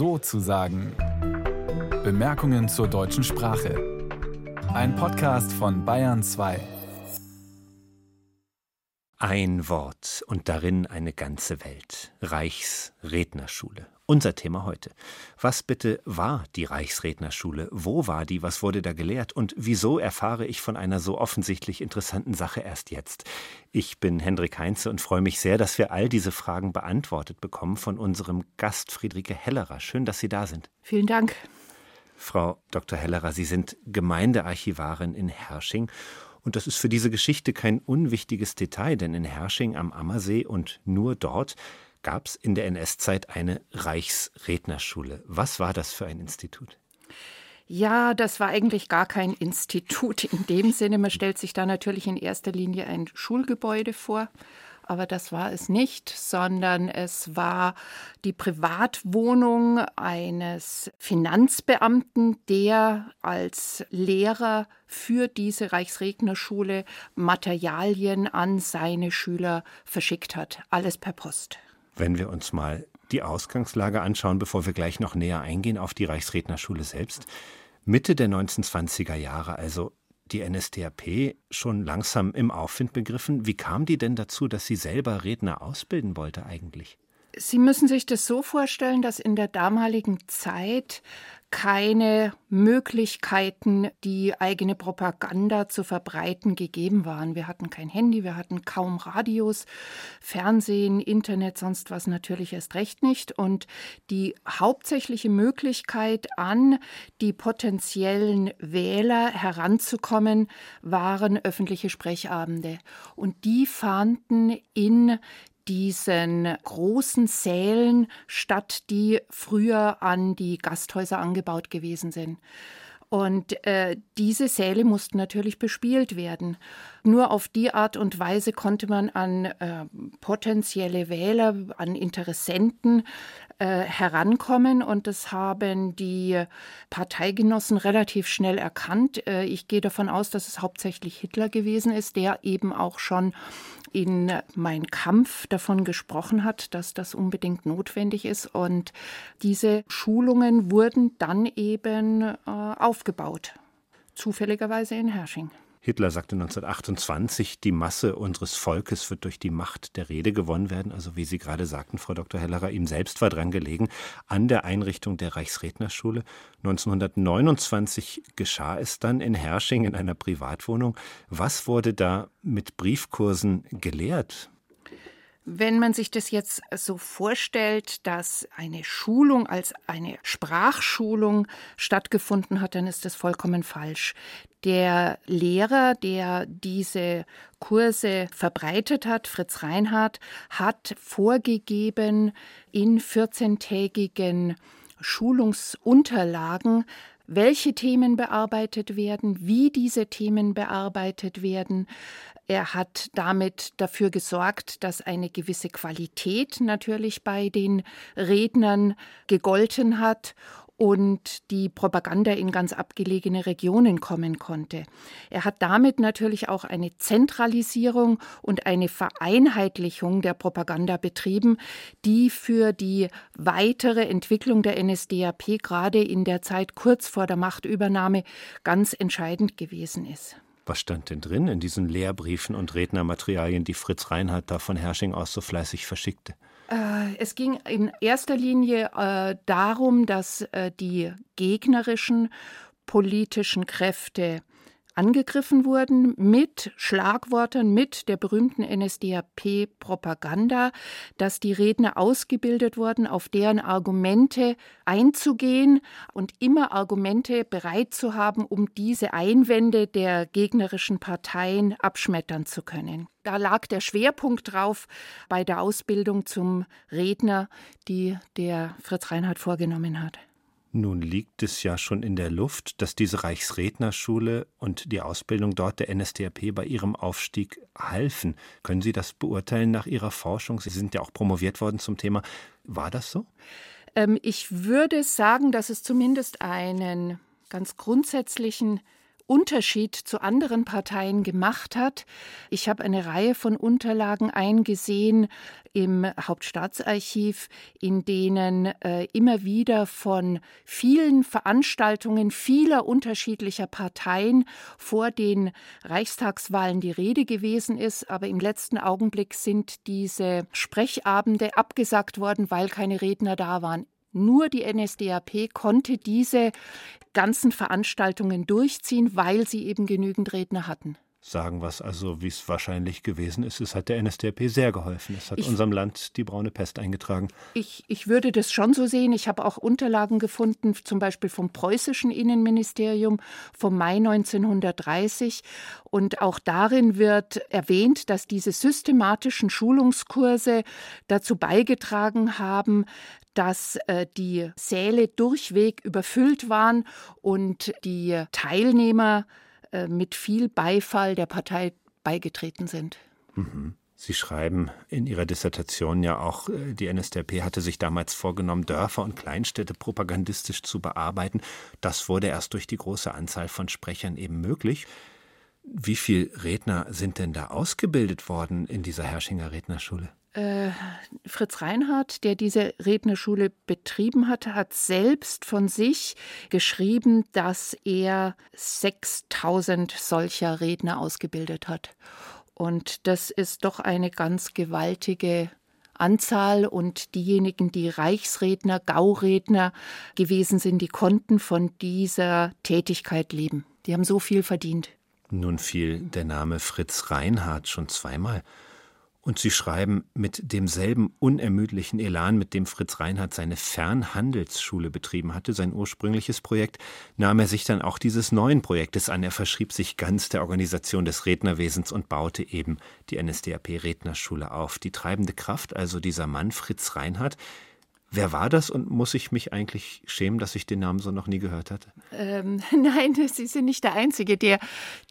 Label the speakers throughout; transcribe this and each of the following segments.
Speaker 1: so zu sagen. Bemerkungen zur deutschen Sprache. Ein Podcast von Bayern 2.
Speaker 2: Ein Wort und darin eine ganze Welt. Reichsrednerschule. Unser Thema heute. Was bitte war die Reichsrednerschule? Wo war die? Was wurde da gelehrt? Und wieso erfahre ich von einer so offensichtlich interessanten Sache erst jetzt? Ich bin Hendrik Heinze und freue mich sehr, dass wir all diese Fragen beantwortet bekommen von unserem Gast Friederike Hellerer. Schön, dass Sie da sind.
Speaker 3: Vielen Dank.
Speaker 2: Frau Dr. Hellerer, Sie sind Gemeindearchivarin in Hersching und das ist für diese Geschichte kein unwichtiges Detail, denn in Hersching am Ammersee und nur dort gab es in der NS-Zeit eine Reichsrednerschule. Was war das für ein Institut?
Speaker 3: Ja, das war eigentlich gar kein Institut in dem Sinne. Man stellt sich da natürlich in erster Linie ein Schulgebäude vor aber das war es nicht, sondern es war die Privatwohnung eines Finanzbeamten, der als Lehrer für diese Reichsregnerschule Materialien an seine Schüler verschickt hat. Alles per Post.
Speaker 2: Wenn wir uns mal die Ausgangslage anschauen, bevor wir gleich noch näher eingehen auf die Reichsrednerschule selbst. Mitte der 1920er Jahre, also die NSDAP schon langsam im Aufwind begriffen. Wie kam die denn dazu, dass sie selber Redner ausbilden wollte eigentlich?
Speaker 3: Sie müssen sich das so vorstellen, dass in der damaligen Zeit keine Möglichkeiten, die eigene Propaganda zu verbreiten, gegeben waren. Wir hatten kein Handy, wir hatten kaum Radios, Fernsehen, Internet, sonst was natürlich erst recht nicht. Und die hauptsächliche Möglichkeit, an die potenziellen Wähler heranzukommen, waren öffentliche Sprechabende. Und die fanden in diesen großen Sälen statt, die früher an die Gasthäuser angebaut gewesen sind. Und äh, diese Säle mussten natürlich bespielt werden. Nur auf die Art und Weise konnte man an äh, potenzielle Wähler, an Interessenten äh, herankommen. Und das haben die Parteigenossen relativ schnell erkannt. Äh, ich gehe davon aus, dass es hauptsächlich Hitler gewesen ist, der eben auch schon in Mein Kampf davon gesprochen hat, dass das unbedingt notwendig ist. Und diese Schulungen wurden dann eben äh, aufgebaut, zufälligerweise in Hersching.
Speaker 2: Hitler sagte 1928, die Masse unseres Volkes wird durch die Macht der Rede gewonnen werden. Also wie Sie gerade sagten, Frau Dr. Hellerer, ihm selbst war dran gelegen an der Einrichtung der Reichsrednerschule. 1929 geschah es dann in Hersching in einer Privatwohnung. Was wurde da mit Briefkursen gelehrt?
Speaker 3: Wenn man sich das jetzt so vorstellt, dass eine Schulung als eine Sprachschulung stattgefunden hat, dann ist das vollkommen falsch. Der Lehrer, der diese Kurse verbreitet hat, Fritz Reinhardt, hat vorgegeben, in 14-tägigen Schulungsunterlagen welche Themen bearbeitet werden, wie diese Themen bearbeitet werden. Er hat damit dafür gesorgt, dass eine gewisse Qualität natürlich bei den Rednern gegolten hat und die Propaganda in ganz abgelegene Regionen kommen konnte. Er hat damit natürlich auch eine Zentralisierung und eine Vereinheitlichung der Propaganda betrieben, die für die weitere Entwicklung der NSDAP gerade in der Zeit kurz vor der Machtübernahme ganz entscheidend gewesen ist.
Speaker 2: Was stand denn drin in diesen Lehrbriefen und Rednermaterialien, die Fritz Reinhardt da von Hersching aus so fleißig verschickte?
Speaker 3: Äh, es ging in erster Linie äh, darum, dass äh, die gegnerischen politischen Kräfte angegriffen wurden mit Schlagworten, mit der berühmten NSDAP-Propaganda, dass die Redner ausgebildet wurden, auf deren Argumente einzugehen und immer Argumente bereit zu haben, um diese Einwände der gegnerischen Parteien abschmettern zu können. Da lag der Schwerpunkt drauf bei der Ausbildung zum Redner, die der Fritz Reinhardt vorgenommen hat.
Speaker 2: Nun liegt es ja schon in der Luft, dass diese Reichsrednerschule und die Ausbildung dort der NSDAP bei ihrem Aufstieg halfen. Können Sie das beurteilen nach Ihrer Forschung? Sie sind ja auch promoviert worden zum Thema. War das so?
Speaker 3: Ähm, ich würde sagen, dass es zumindest einen ganz grundsätzlichen Unterschied zu anderen Parteien gemacht hat. Ich habe eine Reihe von Unterlagen eingesehen im Hauptstaatsarchiv, in denen äh, immer wieder von vielen Veranstaltungen vieler unterschiedlicher Parteien vor den Reichstagswahlen die Rede gewesen ist. Aber im letzten Augenblick sind diese Sprechabende abgesagt worden, weil keine Redner da waren. Nur die NSDAP konnte diese ganzen Veranstaltungen durchziehen, weil sie eben genügend Redner hatten
Speaker 2: sagen was also, wie es wahrscheinlich gewesen ist. Es hat der NSDAP sehr geholfen. Es hat ich, unserem Land die braune Pest eingetragen.
Speaker 3: Ich, ich würde das schon so sehen. Ich habe auch Unterlagen gefunden, zum Beispiel vom preußischen Innenministerium vom Mai 1930. Und auch darin wird erwähnt, dass diese systematischen Schulungskurse dazu beigetragen haben, dass äh, die Säle durchweg überfüllt waren und die Teilnehmer äh, mit viel Beifall der Partei beigetreten sind.
Speaker 2: Mhm. Sie schreiben in Ihrer Dissertation ja auch, äh, die NSDAP hatte sich damals vorgenommen, Dörfer und Kleinstädte propagandistisch zu bearbeiten. Das wurde erst durch die große Anzahl von Sprechern eben möglich. Wie viele Redner sind denn da ausgebildet worden in dieser Herrschinger Rednerschule?
Speaker 3: Äh, Fritz Reinhardt, der diese Rednerschule betrieben hat, hat selbst von sich geschrieben, dass er 6000 solcher Redner ausgebildet hat. Und das ist doch eine ganz gewaltige Anzahl und diejenigen, die Reichsredner, Gauredner gewesen sind, die konnten von dieser Tätigkeit leben. Die haben so viel verdient.
Speaker 2: Nun fiel der Name Fritz Reinhardt schon zweimal. Und Sie schreiben, mit demselben unermüdlichen Elan, mit dem Fritz Reinhardt seine Fernhandelsschule betrieben hatte, sein ursprüngliches Projekt, nahm er sich dann auch dieses neuen Projektes an. Er verschrieb sich ganz der Organisation des Rednerwesens und baute eben die NSDAP Rednerschule auf. Die treibende Kraft, also dieser Mann Fritz Reinhardt, Wer war das und muss ich mich eigentlich schämen, dass ich den Namen so noch nie gehört hatte?
Speaker 3: Ähm, nein, Sie sind nicht der Einzige, der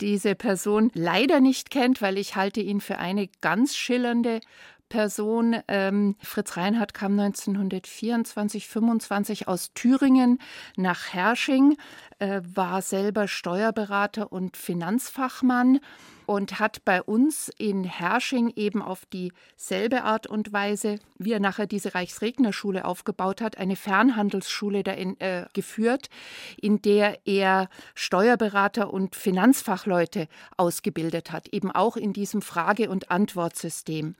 Speaker 3: diese Person leider nicht kennt, weil ich halte ihn für eine ganz schillernde Person. Ähm, Fritz Reinhardt kam 1924, 25 aus Thüringen nach Hersching, äh, war selber Steuerberater und Finanzfachmann und hat bei uns in Hersching eben auf dieselbe Art und Weise, wie er nachher diese Reichsregnerschule aufgebaut hat, eine Fernhandelsschule da in, äh, geführt, in der er Steuerberater und Finanzfachleute ausgebildet hat, eben auch in diesem Frage- und Antwortsystem.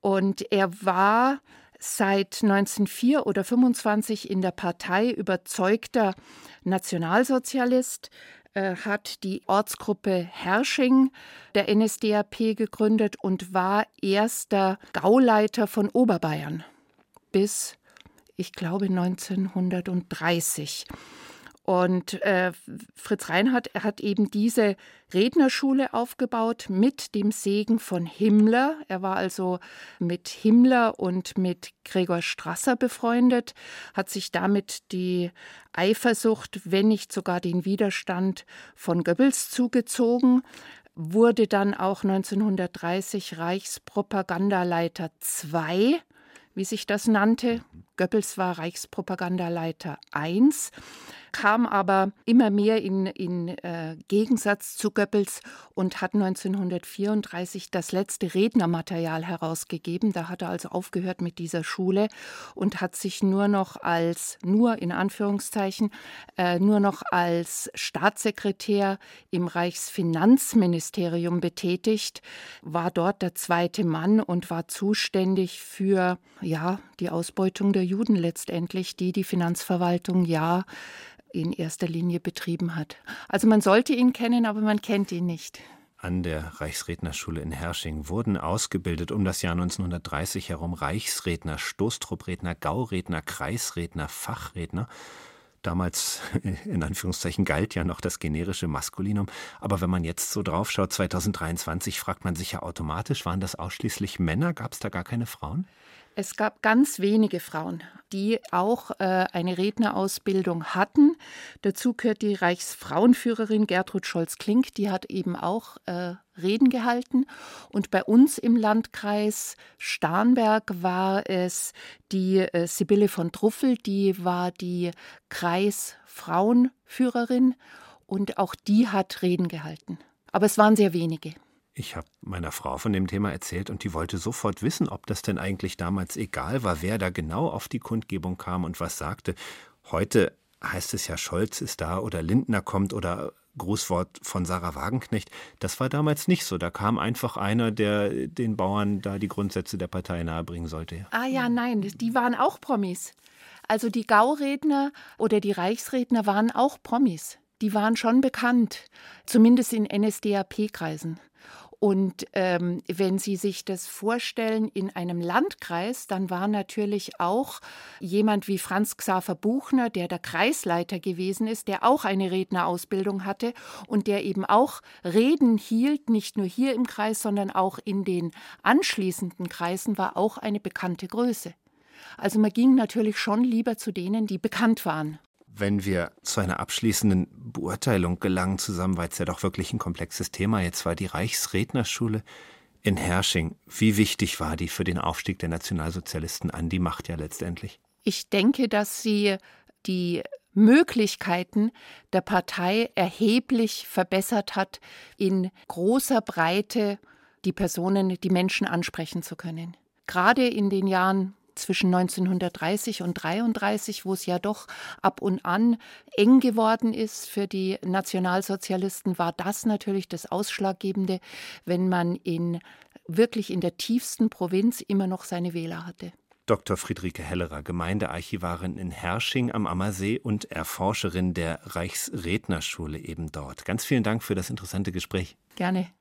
Speaker 3: Und er war seit 1904 oder 25 in der Partei überzeugter Nationalsozialist, hat die Ortsgruppe Hersching der NSDAP gegründet und war erster Gauleiter von Oberbayern bis, ich glaube, 1930. Und äh, Fritz Reinhardt hat eben diese Rednerschule aufgebaut mit dem Segen von Himmler. Er war also mit Himmler und mit Gregor Strasser befreundet, hat sich damit die Eifersucht, wenn nicht sogar den Widerstand von Goebbels zugezogen, wurde dann auch 1930 Reichspropagandaleiter II wie sich das nannte. Goebbels war Reichspropagandaleiter I kam aber immer mehr in, in äh, Gegensatz zu Goebbels und hat 1934 das letzte Rednermaterial herausgegeben. Da hat er also aufgehört mit dieser Schule und hat sich nur noch als, nur in Anführungszeichen, äh, nur noch als Staatssekretär im Reichsfinanzministerium betätigt, war dort der zweite Mann und war zuständig für ja, die Ausbeutung der Juden letztendlich, die die Finanzverwaltung ja in erster Linie betrieben hat. Also man sollte ihn kennen, aber man kennt ihn nicht.
Speaker 2: An der Reichsrednerschule in Hersching wurden ausgebildet um das Jahr 1930 herum Reichsredner, Stoßtruppredner, Gauredner, Kreisredner, Fachredner. Damals, in Anführungszeichen, galt ja noch das generische Maskulinum. Aber wenn man jetzt so draufschaut, 2023, fragt man sich ja automatisch, waren das ausschließlich Männer? Gab es da gar keine Frauen?
Speaker 3: Es gab ganz wenige Frauen, die auch äh, eine Rednerausbildung hatten. Dazu gehört die Reichsfrauenführerin Gertrud Scholz-Klink, die hat eben auch äh, Reden gehalten. Und bei uns im Landkreis Starnberg war es die äh, Sibylle von Truffel, die war die Kreisfrauenführerin. und auch die hat Reden gehalten. Aber es waren sehr wenige.
Speaker 2: Ich habe meiner Frau von dem Thema erzählt und die wollte sofort wissen, ob das denn eigentlich damals egal war, wer da genau auf die Kundgebung kam und was sagte. Heute heißt es ja, Scholz ist da oder Lindner kommt oder Grußwort von Sarah Wagenknecht. Das war damals nicht so. Da kam einfach einer, der den Bauern da die Grundsätze der Partei nahebringen sollte.
Speaker 3: Ah ja, nein, die waren auch Promis. Also die Gauredner oder die Reichsredner waren auch Promis. Die waren schon bekannt, zumindest in NSDAP-Kreisen. Und ähm, wenn Sie sich das vorstellen in einem Landkreis, dann war natürlich auch jemand wie Franz Xaver Buchner, der der Kreisleiter gewesen ist, der auch eine Rednerausbildung hatte und der eben auch Reden hielt, nicht nur hier im Kreis, sondern auch in den anschließenden Kreisen, war auch eine bekannte Größe. Also man ging natürlich schon lieber zu denen, die bekannt waren
Speaker 2: wenn wir zu einer abschließenden Beurteilung gelangen zusammen, weil es ja doch wirklich ein komplexes Thema jetzt war, die Reichsrednerschule in Hersching. Wie wichtig war die für den Aufstieg der Nationalsozialisten an die Macht ja letztendlich?
Speaker 3: Ich denke, dass sie die Möglichkeiten der Partei erheblich verbessert hat, in großer Breite die Personen, die Menschen ansprechen zu können. Gerade in den Jahren zwischen 1930 und 33, wo es ja doch ab und an eng geworden ist für die Nationalsozialisten, war das natürlich das Ausschlaggebende, wenn man in wirklich in der tiefsten Provinz immer noch seine Wähler hatte.
Speaker 2: Dr. Friederike Hellerer, Gemeindearchivarin in Hersching am Ammersee und Erforscherin der Reichsrednerschule eben dort. Ganz vielen Dank für das interessante Gespräch.
Speaker 3: Gerne.